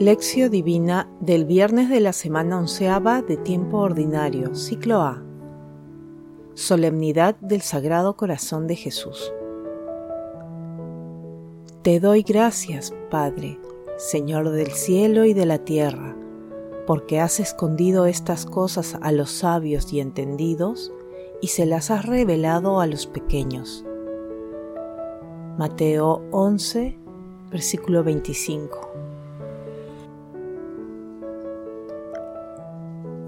Lección Divina del viernes de la semana onceava de tiempo ordinario, ciclo A. Solemnidad del Sagrado Corazón de Jesús. Te doy gracias, Padre, Señor del cielo y de la tierra, porque has escondido estas cosas a los sabios y entendidos y se las has revelado a los pequeños. Mateo 11, versículo 25.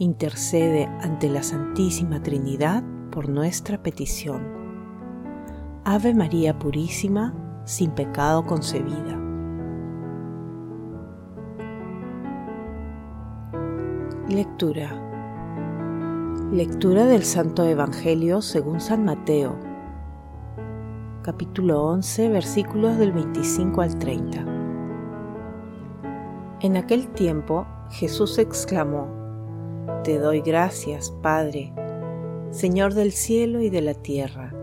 intercede ante la Santísima Trinidad por nuestra petición. Ave María Purísima, sin pecado concebida. Lectura. Lectura del Santo Evangelio según San Mateo capítulo 11, versículos del 25 al 30. En aquel tiempo Jesús exclamó, Te doy gracias, Padre, Señor del cielo y de la tierra,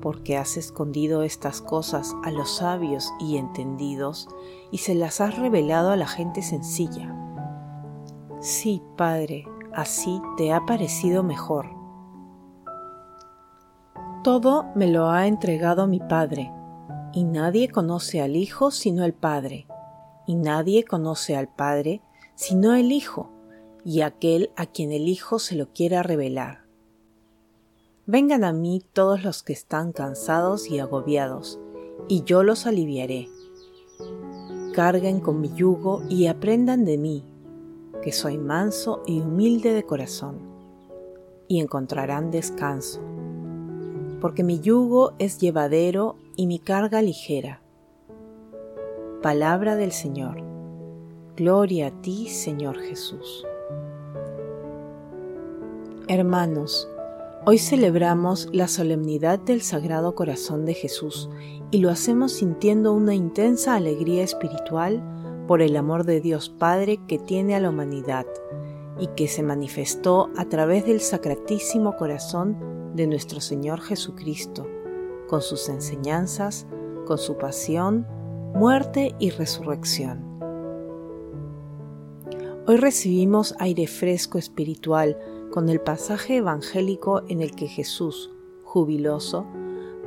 porque has escondido estas cosas a los sabios y entendidos y se las has revelado a la gente sencilla. Sí, Padre, así te ha parecido mejor todo me lo ha entregado mi Padre, y nadie conoce al Hijo sino el Padre, y nadie conoce al Padre sino el Hijo, y aquel a quien el Hijo se lo quiera revelar. Vengan a mí todos los que están cansados y agobiados, y yo los aliviaré. Carguen con mi yugo y aprendan de mí, que soy manso y humilde de corazón, y encontrarán descanso porque mi yugo es llevadero y mi carga ligera. Palabra del Señor. Gloria a ti, Señor Jesús. Hermanos, hoy celebramos la solemnidad del Sagrado Corazón de Jesús y lo hacemos sintiendo una intensa alegría espiritual por el amor de Dios Padre que tiene a la humanidad y que se manifestó a través del Sacratísimo Corazón de nuestro Señor Jesucristo, con sus enseñanzas, con su pasión, muerte y resurrección. Hoy recibimos aire fresco espiritual con el pasaje evangélico en el que Jesús, jubiloso,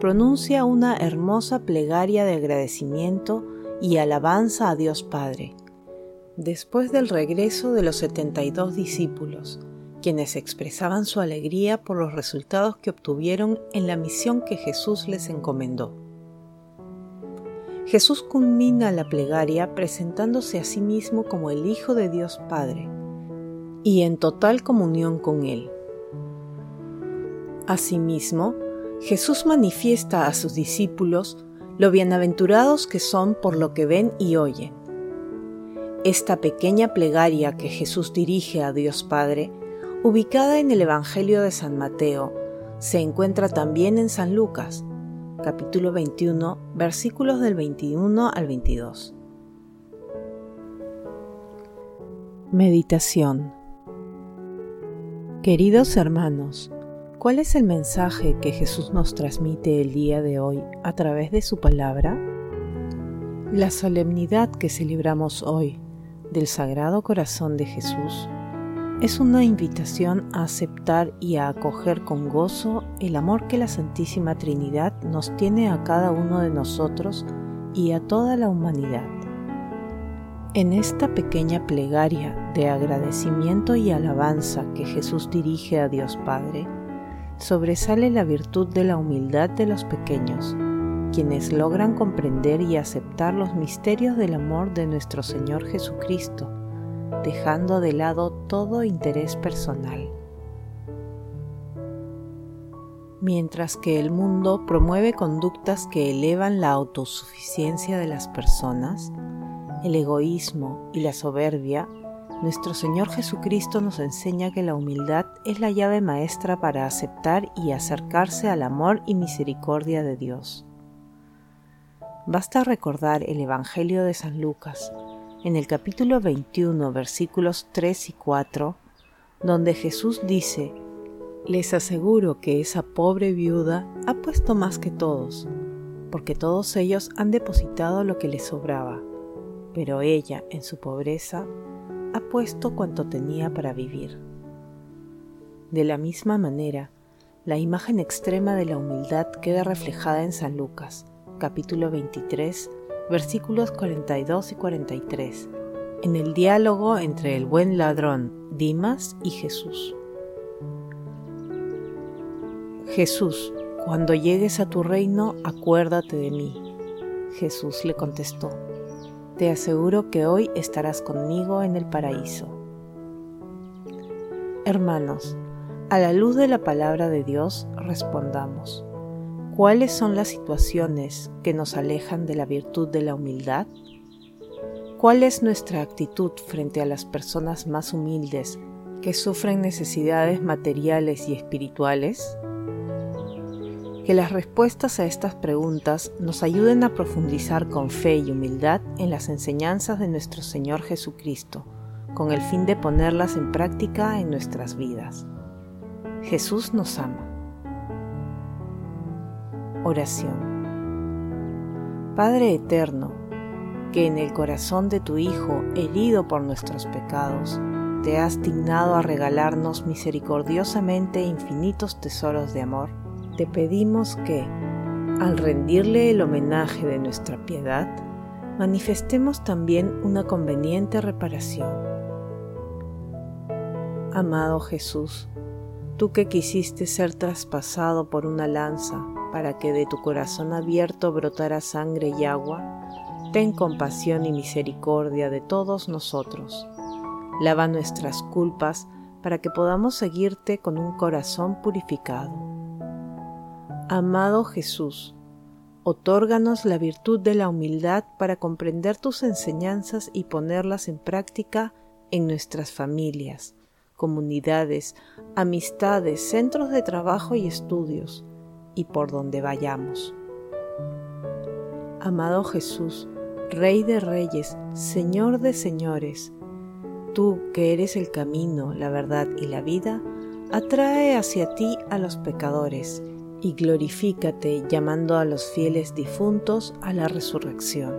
pronuncia una hermosa plegaria de agradecimiento y alabanza a Dios Padre, después del regreso de los 72 discípulos, quienes expresaban su alegría por los resultados que obtuvieron en la misión que Jesús les encomendó. Jesús culmina la plegaria presentándose a sí mismo como el Hijo de Dios Padre y en total comunión con Él. Asimismo, Jesús manifiesta a sus discípulos lo bienaventurados que son por lo que ven y oyen. Esta pequeña plegaria que Jesús dirige a Dios Padre ubicada en el Evangelio de San Mateo, se encuentra también en San Lucas, capítulo 21, versículos del 21 al 22. Meditación Queridos hermanos, ¿cuál es el mensaje que Jesús nos transmite el día de hoy a través de su palabra? La solemnidad que celebramos hoy del Sagrado Corazón de Jesús es una invitación a aceptar y a acoger con gozo el amor que la Santísima Trinidad nos tiene a cada uno de nosotros y a toda la humanidad. En esta pequeña plegaria de agradecimiento y alabanza que Jesús dirige a Dios Padre, sobresale la virtud de la humildad de los pequeños, quienes logran comprender y aceptar los misterios del amor de nuestro Señor Jesucristo dejando de lado todo interés personal. Mientras que el mundo promueve conductas que elevan la autosuficiencia de las personas, el egoísmo y la soberbia nuestro Señor Jesucristo nos enseña que la humildad es la llave maestra para aceptar y acercarse al amor y misericordia de Dios. Basta recordar el Evangelio de San Lucas, en el capítulo 21, versículos 3 y 4, donde Jesús dice, Les aseguro que esa pobre viuda ha puesto más que todos, porque todos ellos han depositado lo que les sobraba, pero ella, en su pobreza, ha puesto cuanto tenía para vivir. De la misma manera, la imagen extrema de la humildad queda reflejada en San Lucas, capítulo 23, versículos 42 y 43, en el diálogo entre el buen ladrón Dimas y Jesús. Jesús, cuando llegues a tu reino, acuérdate de mí. Jesús le contestó, te aseguro que hoy estarás conmigo en el paraíso. Hermanos, a la luz de la palabra de Dios respondamos, ¿cuáles son las situaciones que nos alejan de la virtud de la humildad? ¿Cuál es nuestra actitud frente a las personas más humildes que sufren necesidades materiales y espirituales? Que las respuestas a estas preguntas nos ayuden a profundizar con fe y humildad en las enseñanzas de nuestro Señor Jesucristo, con el fin de ponerlas en práctica en nuestras vidas. Jesús nos ama. Oración. Padre Eterno, que en el corazón de tu Hijo, herido por nuestros pecados, te has dignado a regalarnos misericordiosamente infinitos tesoros de amor, te pedimos que, al rendirle el homenaje de nuestra piedad, manifestemos también una conveniente reparación. Amado Jesús, tú que quisiste ser traspasado por una lanza para que de tu corazón abierto brotara sangre y agua, ten compasión y misericordia de todos nosotros. Lava nuestras culpas para que podamos seguirte con un corazón purificado. Amado Jesús, otórganos la virtud de la humildad para comprender tus enseñanzas y ponerlas en práctica en nuestras familias, comunidades, amistades, centros de trabajo y estudios, y por donde vayamos. Amado Jesús, Rey de Reyes, Señor de Señores, tú que eres el camino, la verdad y la vida, atrae hacia ti a los pecadores y glorifícate llamando a los fieles difuntos a la resurrección.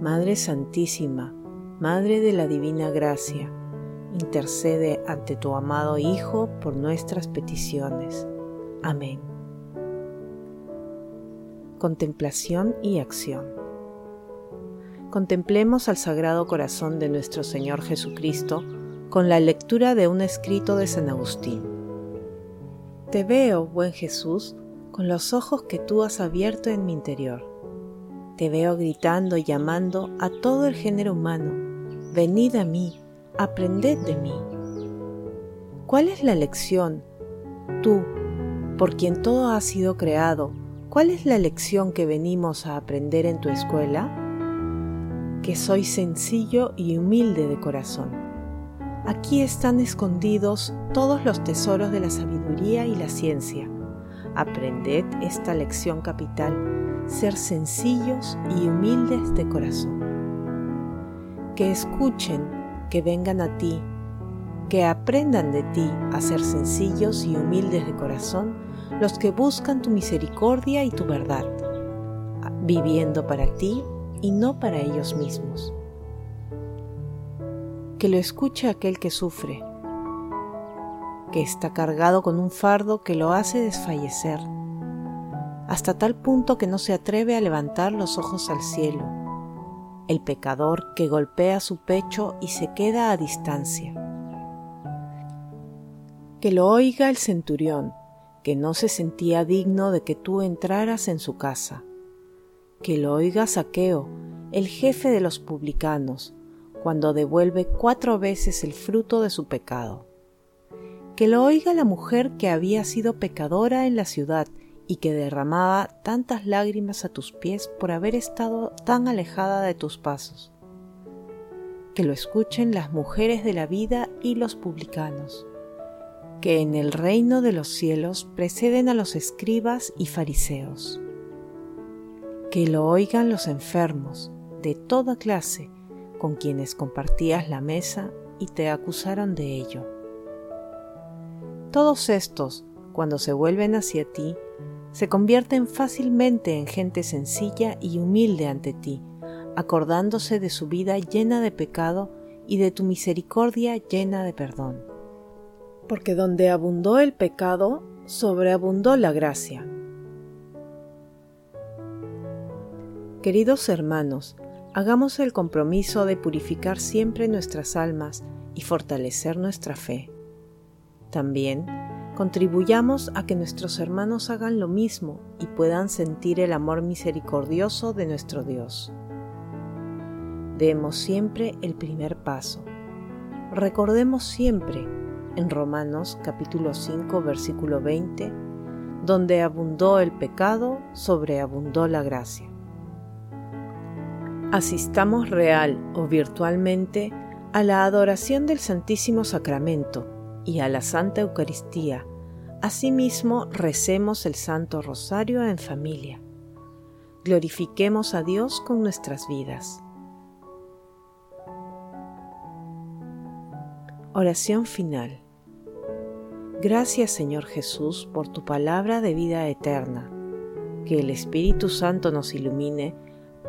Madre Santísima, Madre de la Divina Gracia, intercede ante tu amado Hijo por nuestras peticiones. Amén. Contemplación y acción. Contemplemos al Sagrado Corazón de nuestro Señor Jesucristo con la lectura de un escrito de San Agustín. Te veo, buen Jesús, con los ojos que tú has abierto en mi interior. Te veo gritando y llamando a todo el género humano, venid a mí, aprended de mí. ¿Cuál es la lección? Tú, por quien todo ha sido creado, ¿cuál es la lección que venimos a aprender en tu escuela? Que soy sencillo y humilde de corazón Aquí están escondidos todos los tesoros de la sabiduría y la ciencia. Aprended esta lección capital, ser sencillos y humildes de corazón. Que escuchen, que vengan a ti, que aprendan de ti a ser sencillos y humildes de corazón los que buscan tu misericordia y tu verdad, viviendo para ti y no para ellos mismos que lo escuche aquel que sufre, que está cargado con un fardo que lo hace desfallecer, hasta tal punto que no se atreve a levantar los ojos al cielo, el pecador que golpea su pecho y se queda a distancia. Que lo oiga el centurión, que no se sentía digno de que tú entraras en su casa. Que lo oiga Saqueo, el jefe de los publicanos, cuando devuelve cuatro veces el fruto de su pecado. Que lo oiga la mujer que había sido pecadora en la ciudad y que derramaba tantas lágrimas a tus pies por haber estado tan alejada de tus pasos. que lo escuchen las mujeres de la vida y los publicanos, que en el reino de los cielos preceden a los escribas y fariseos. Que lo oigan los enfermos de toda clase con quienes compartías la mesa y te acusaron de ello. Todos estos, cuando se vuelven hacia ti, se convierten fácilmente en gente sencilla y humilde ante ti, acordándose de su vida llena de pecado y de tu misericordia llena de perdón. Porque donde abundó el pecado, sobreabundó la gracia. Queridos hermanos, hagamos el compromiso de purificar siempre nuestras almas y fortalecer nuestra fe. También contribuyamos a que nuestros hermanos hagan lo mismo y puedan sentir el amor misericordioso de nuestro Dios. Demos siempre el primer paso. Recordemos siempre en Romanos capítulo 5 versículo 20, donde abundó el pecado, sobreabundó la gracia. Asistamos real o virtualmente a la adoración del Santísimo Sacramento y a la Santa Eucaristía. Asimismo, recemos el Santo Rosario en familia. Glorifiquemos a Dios con nuestras vidas. Oración final. Gracias Señor Jesús por tu palabra de vida eterna. Que el Espíritu Santo nos ilumine